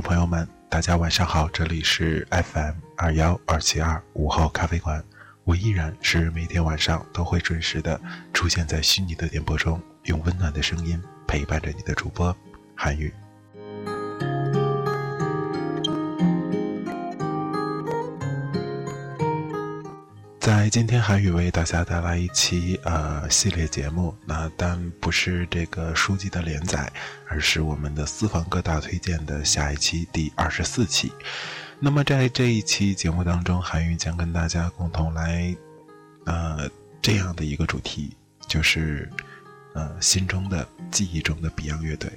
朋友们。大家晚上好，这里是 FM 二幺二七二午后咖啡馆，我依然是每天晚上都会准时的出现在虚拟的电波中，用温暖的声音陪伴着你的主播韩宇。在今天，韩宇为大家带来一期呃系列节目，那但不是这个书籍的连载，而是我们的私房歌大推荐的下一期第二十四期。那么在这一期节目当中，韩宇将跟大家共同来呃这样的一个主题，就是呃心中的记忆中的 Beyond 乐队。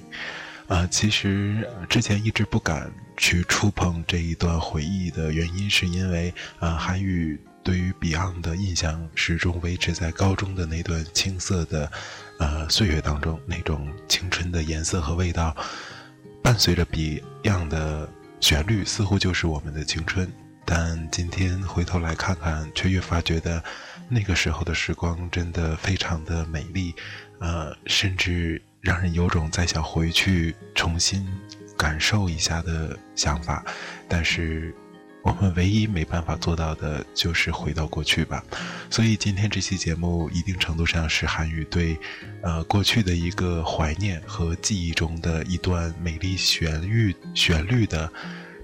啊，其实之前一直不敢去触碰这一段回忆的原因，是因为啊韩宇。对于 Beyond 的印象始终维持在高中的那段青涩的，呃岁月当中，那种青春的颜色和味道，伴随着 Beyond 的旋律，似乎就是我们的青春。但今天回头来看看，却越发觉得那个时候的时光真的非常的美丽，呃，甚至让人有种再想回去重新感受一下的想法。但是。我们唯一没办法做到的就是回到过去吧，所以今天这期节目一定程度上是韩语对，呃过去的一个怀念和记忆中的一段美丽旋律旋律的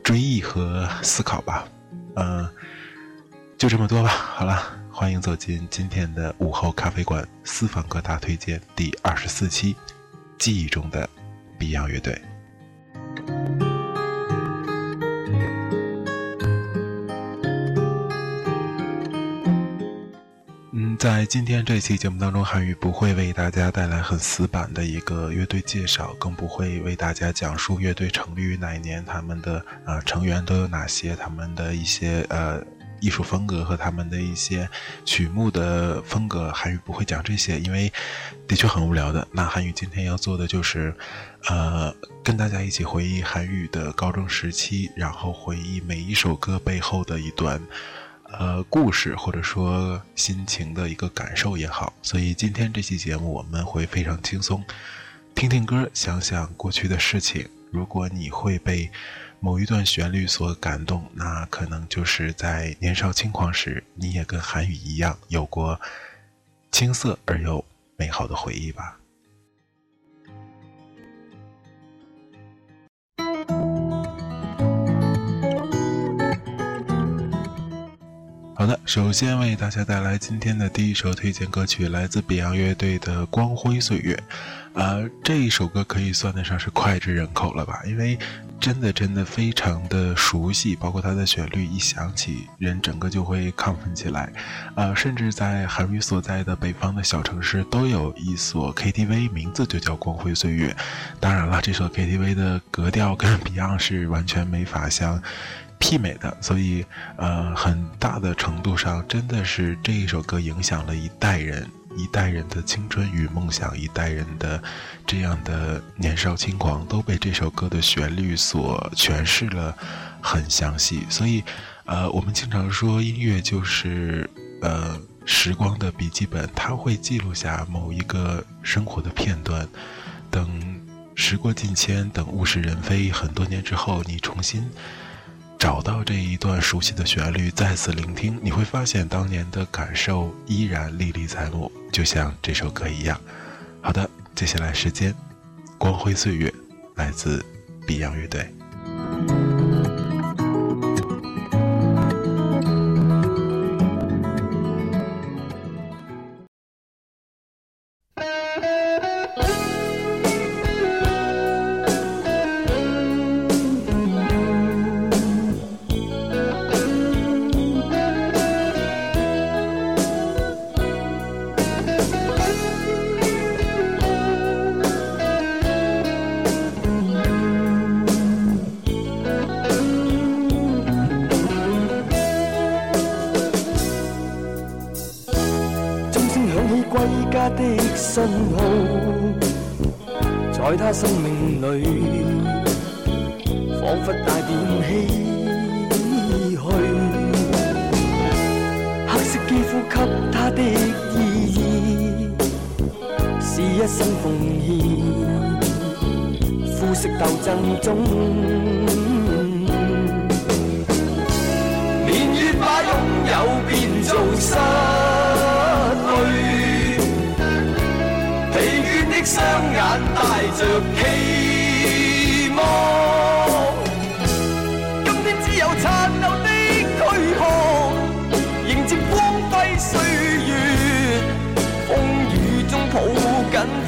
追忆和思考吧，嗯，就这么多吧。好了，欢迎走进今天的午后咖啡馆私房歌大推荐第二十四期，记忆中的 Beyond 乐队。在今天这期节目当中，韩宇不会为大家带来很死板的一个乐队介绍，更不会为大家讲述乐队成立于哪一年，他们的呃成员都有哪些，他们的一些呃艺术风格和他们的一些曲目的风格。韩宇不会讲这些，因为的确很无聊的。那韩宇今天要做的就是，呃，跟大家一起回忆韩宇的高中时期，然后回忆每一首歌背后的一段。呃，故事或者说心情的一个感受也好，所以今天这期节目我们会非常轻松，听听歌，想想过去的事情。如果你会被某一段旋律所感动，那可能就是在年少轻狂时，你也跟韩语一样有过青涩而又美好的回忆吧。好的，首先为大家带来今天的第一首推荐歌曲，来自 Beyond 乐队的《光辉岁月》。啊，这一首歌可以算得上是脍炙人口了吧？因为真的真的非常的熟悉，包括它的旋律一响起，人整个就会亢奋起来。啊，甚至在韩语所在的北方的小城市，都有一所 KTV，名字就叫《光辉岁月》。当然了，这首 KTV 的格调跟 Beyond 是完全没法相。媲美的，所以呃，很大的程度上，真的是这一首歌影响了一代人，一代人的青春与梦想，一代人的这样的年少轻狂，都被这首歌的旋律所诠释了很详细。所以，呃，我们经常说音乐就是呃时光的笔记本，它会记录下某一个生活的片段。等时过境迁，等物是人非，很多年之后，你重新。找到这一段熟悉的旋律，再次聆听，你会发现当年的感受依然历历在目，就像这首歌一样。好的，接下来时间，光辉岁月，来自 Beyond 乐队。生命里，仿佛带点唏嘘。黑色肌肤给他的意义，是一生奉献。肤色斗争中，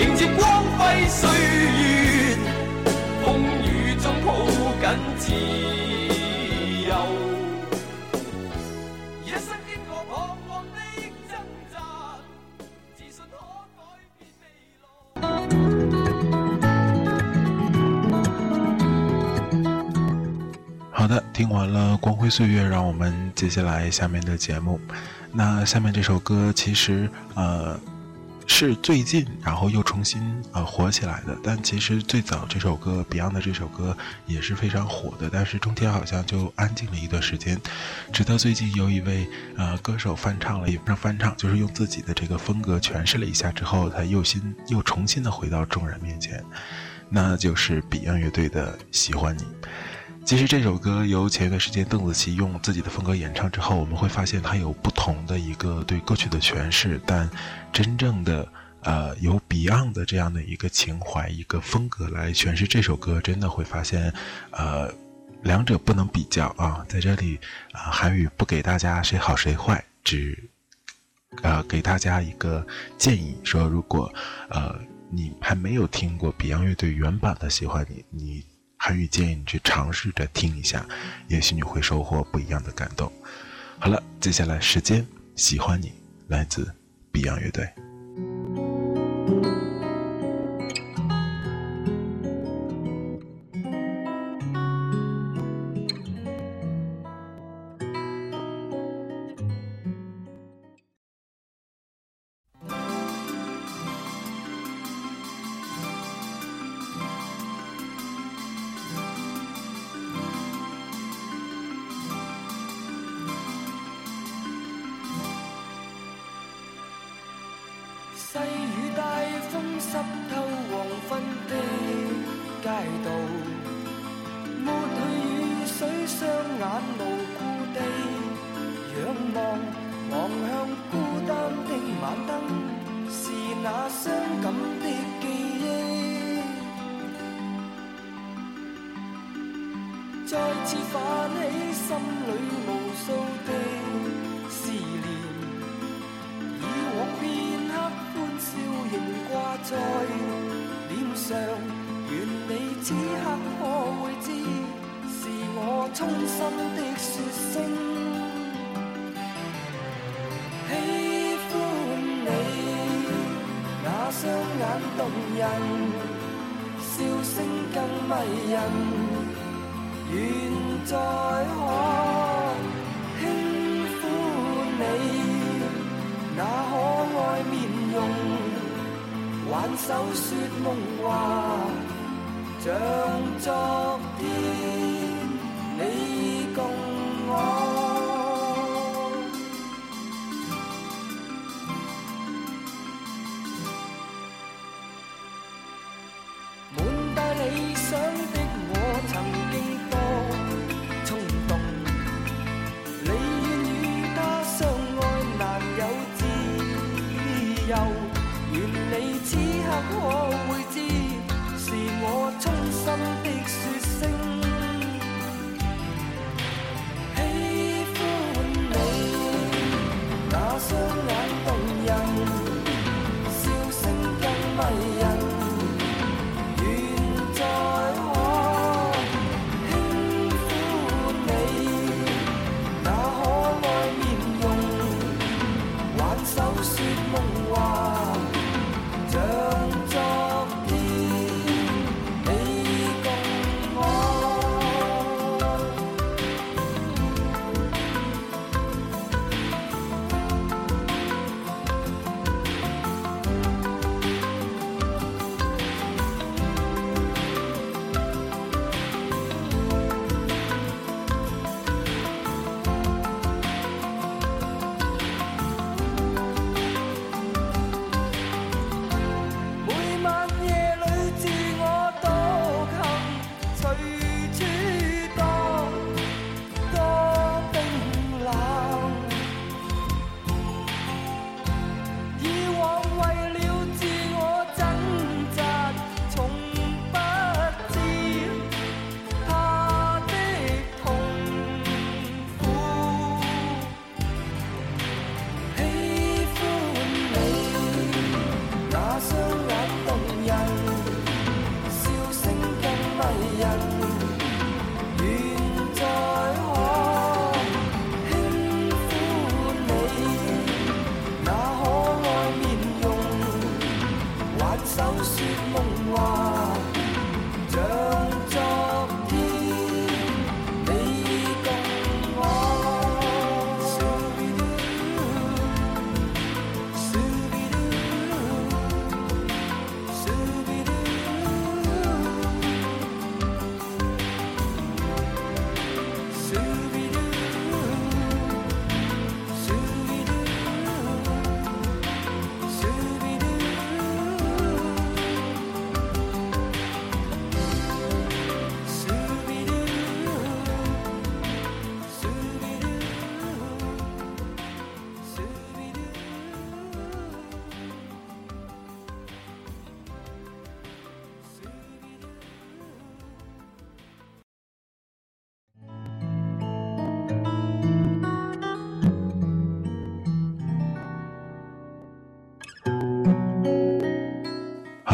迎接光辉岁月，风雨中抱紧自由。一生经过彷徨的挣扎，自信可改变未来。好的，听完了《光辉岁月》，让我们接下来下面的节目。那下面这首歌其实，呃，是最近然后又重新呃火起来的，但其实最早这首歌 Beyond 的这首歌也是非常火的，但是中间好像就安静了一段时间，直到最近有一位呃歌手翻唱了，也不是翻唱，就是用自己的这个风格诠释了一下之后，才又新又重新的回到众人面前，那就是 Beyond 乐队的《喜欢你》。其实这首歌由前一段时间邓紫棋用自己的风格演唱之后，我们会发现它有不同的一个对歌曲的诠释，但真正的呃由 Beyond 的这样的一个情怀、一个风格来诠释这首歌，真的会发现，呃，两者不能比较啊。在这里啊、韩语不给大家谁好谁坏，只呃给大家一个建议，说如果呃你还没有听过 Beyond 乐队原版的《喜欢你》，你。韩语建议你去尝试着听一下，也许你会收获不一样的感动。好了，接下来时间喜欢你，来自 Beyond 乐队。似泛起心里無數的思念。以往片刻歡笑仍掛在臉上，願你此刻可會知，是我衷心的説聲。喜歡你那雙眼動人，笑聲更迷人，愿再可轻抚你。那可爱面容，挽手说梦话，像昨天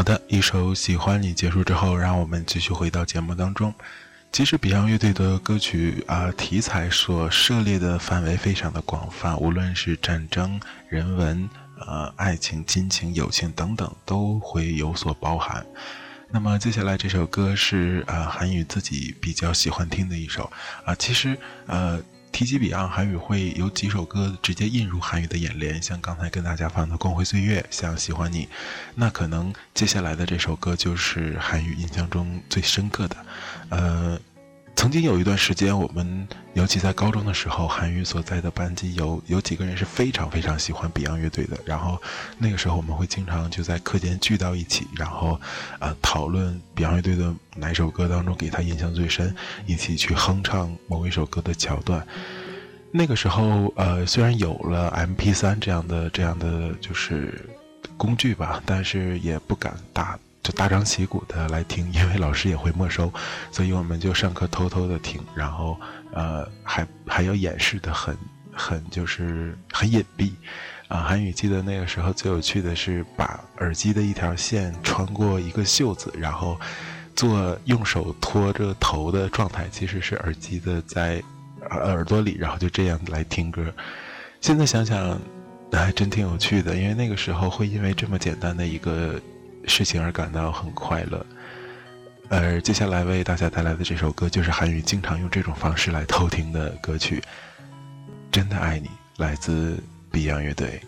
的，一首《喜欢你》结束之后，让我们继续回到节目当中。其实 Beyond 乐队的歌曲啊，题材所涉猎的范围非常的广泛，无论是战争、人文、呃爱情、亲情、友情等等，都会有所包含。那么接下来这首歌是呃韩宇自己比较喜欢听的一首啊，其实呃。提起 Beyond，韩语会有几首歌直接映入韩语的眼帘，像刚才跟大家放的《光辉岁月》，像《喜欢你》，那可能接下来的这首歌就是韩语印象中最深刻的，呃。曾经有一段时间，我们尤其在高中的时候，韩语所在的班级有有几个人是非常非常喜欢 Beyond 乐队的。然后那个时候，我们会经常就在课间聚到一起，然后呃讨论 Beyond 乐队的哪首歌当中给他印象最深，一起去哼唱某一首歌的桥段。那个时候，呃，虽然有了 MP3 这样的这样的就是工具吧，但是也不敢大。就大张旗鼓的来听，因为老师也会没收，所以我们就上课偷偷的听，然后呃还还要掩饰的很很就是很隐蔽，啊韩语记得那个时候最有趣的是把耳机的一条线穿过一个袖子，然后做用手托着头的状态，其实是耳机的在耳朵里，然后就这样来听歌。现在想想还真挺有趣的，因为那个时候会因为这么简单的一个。事情而感到很快乐，而接下来为大家带来的这首歌就是韩语经常用这种方式来偷听的歌曲，《真的爱你》，来自 Beyond 乐队。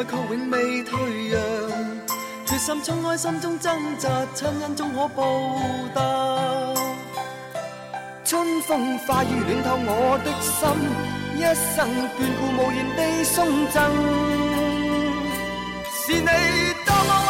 爱却永未退让。决心冲开心中挣扎，亲恩终可报答。春风化雨暖透我的心，一生眷顾无言地送赠。是你多么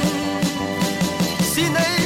是你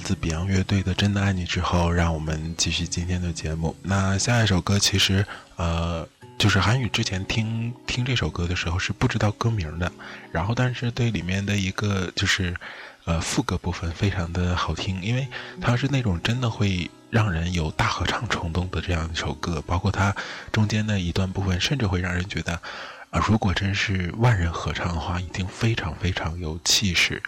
自 Beyond 乐队的《真的爱你》之后，让我们继续今天的节目。那下一首歌其实，呃，就是韩语之前听听这首歌的时候是不知道歌名的，然后但是对里面的一个就是，呃，副歌部分非常的好听，因为它是那种真的会让人有大合唱冲动的这样一首歌，包括它中间的一段部分，甚至会让人觉得，啊，如果真是万人合唱的话，一定非常非常有气势。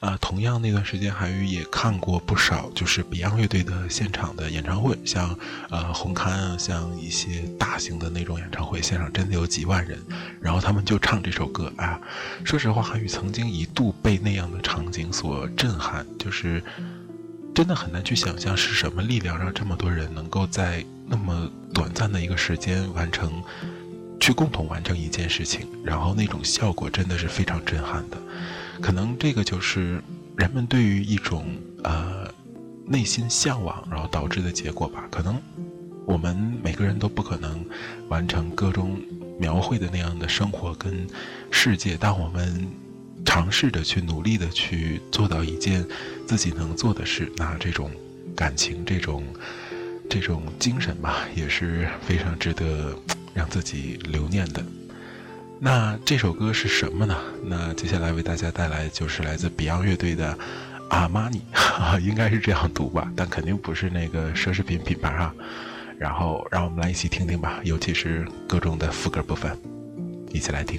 啊，同样那段时间，韩宇也看过不少，就是 Beyond 乐队的现场的演唱会，像呃红磡啊，像一些大型的那种演唱会，现场真的有几万人，然后他们就唱这首歌啊。说实话，韩宇曾经一度被那样的场景所震撼，就是真的很难去想象是什么力量让这么多人能够在那么短暂的一个时间完成，去共同完成一件事情，然后那种效果真的是非常震撼的。可能这个就是人们对于一种呃内心向往，然后导致的结果吧。可能我们每个人都不可能完成歌中描绘的那样的生活跟世界，但我们尝试着去努力的去做到一件自己能做的事，那这种感情、这种这种精神吧，也是非常值得让自己留念的。那这首歌是什么呢？那接下来为大家带来就是来自 Beyond 乐队的《阿玛尼》，应该是这样读吧，但肯定不是那个奢侈品品牌哈。然后让我们来一起听听吧，尤其是各种的副歌部分，一起来听。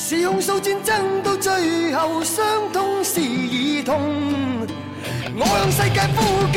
是控诉战争到最后，伤痛是儿童。我向世界呼叫。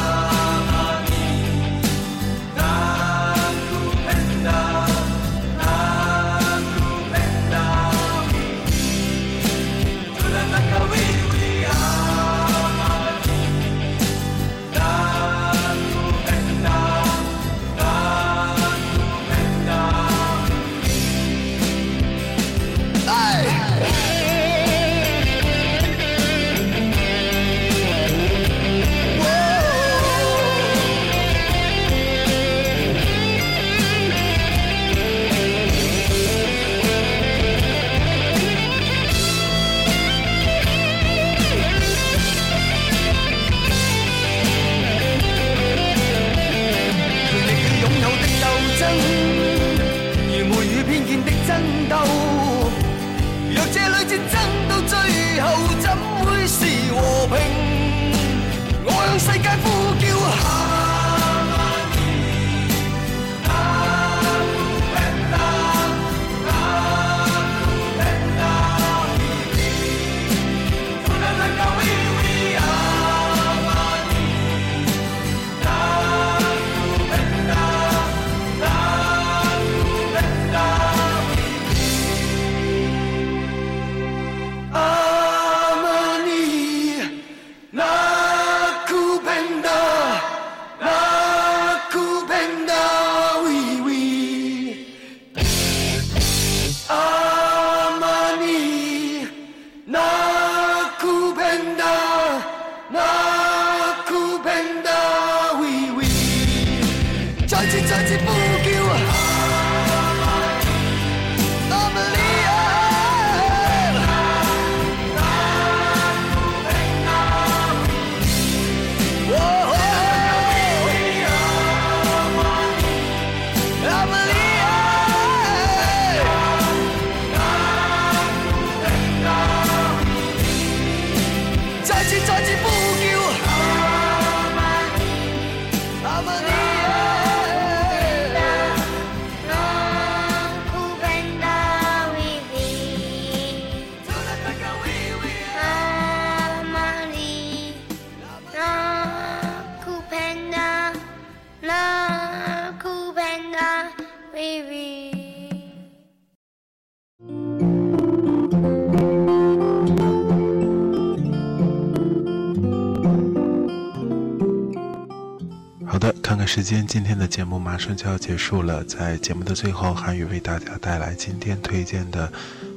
时间，今天的节目马上就要结束了。在节目的最后，韩宇为大家带来今天推荐的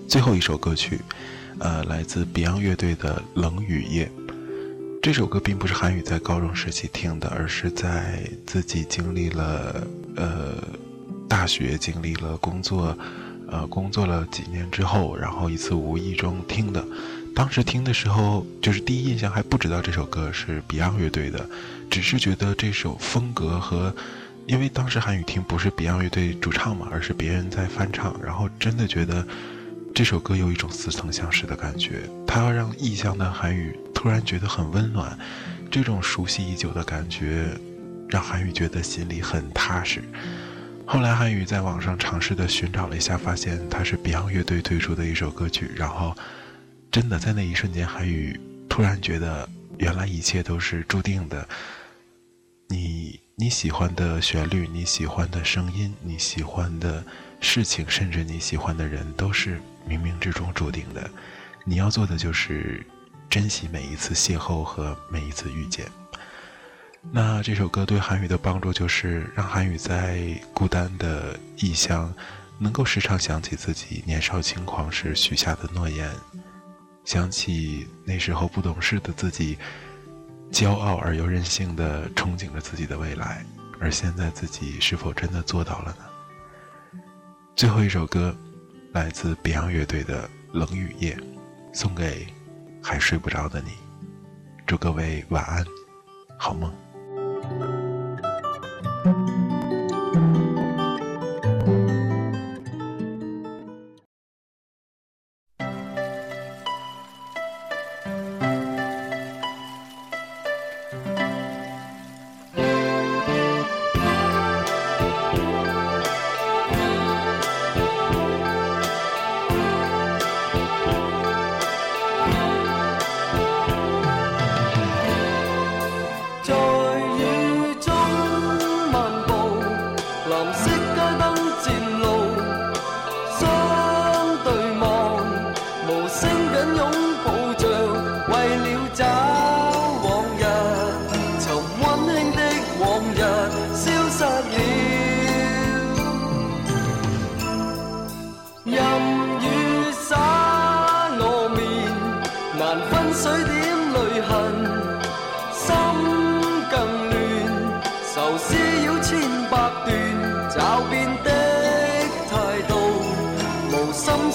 最后一首歌曲，呃，来自 Beyond 乐队的《冷雨夜》。这首歌并不是韩宇在高中时期听的，而是在自己经历了呃大学、经历了工作，呃工作了几年之后，然后一次无意中听的。当时听的时候，就是第一印象还不知道这首歌是 Beyond 乐队的，只是觉得这首风格和，因为当时韩语听不是 Beyond 乐队主唱嘛，而是别人在翻唱，然后真的觉得这首歌有一种似曾相识的感觉，它要让异乡的韩语突然觉得很温暖，这种熟悉已久的感觉，让韩语觉得心里很踏实。后来韩语在网上尝试的寻找了一下，发现它是 Beyond 乐队推出的一首歌曲，然后。真的在那一瞬间，韩宇突然觉得，原来一切都是注定的。你你喜欢的旋律，你喜欢的声音，你喜欢的事情，甚至你喜欢的人，都是冥冥之中注定的。你要做的就是珍惜每一次邂逅和每一次遇见。那这首歌对韩宇的帮助，就是让韩宇在孤单的异乡，能够时常想起自己年少轻狂时许下的诺言。想起那时候不懂事的自己，骄傲而又任性的憧憬着自己的未来，而现在自己是否真的做到了呢？最后一首歌，来自 Beyond 乐队的《冷雨夜》，送给还睡不着的你，祝各位晚安，好梦。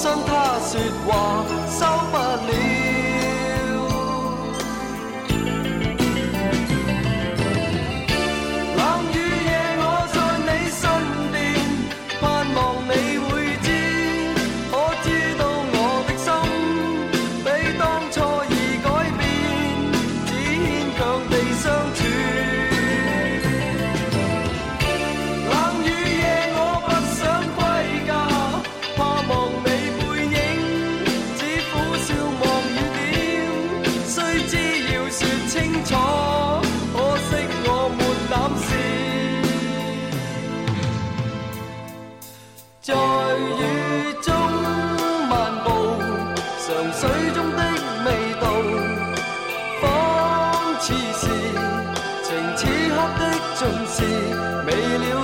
他说话。尽是未了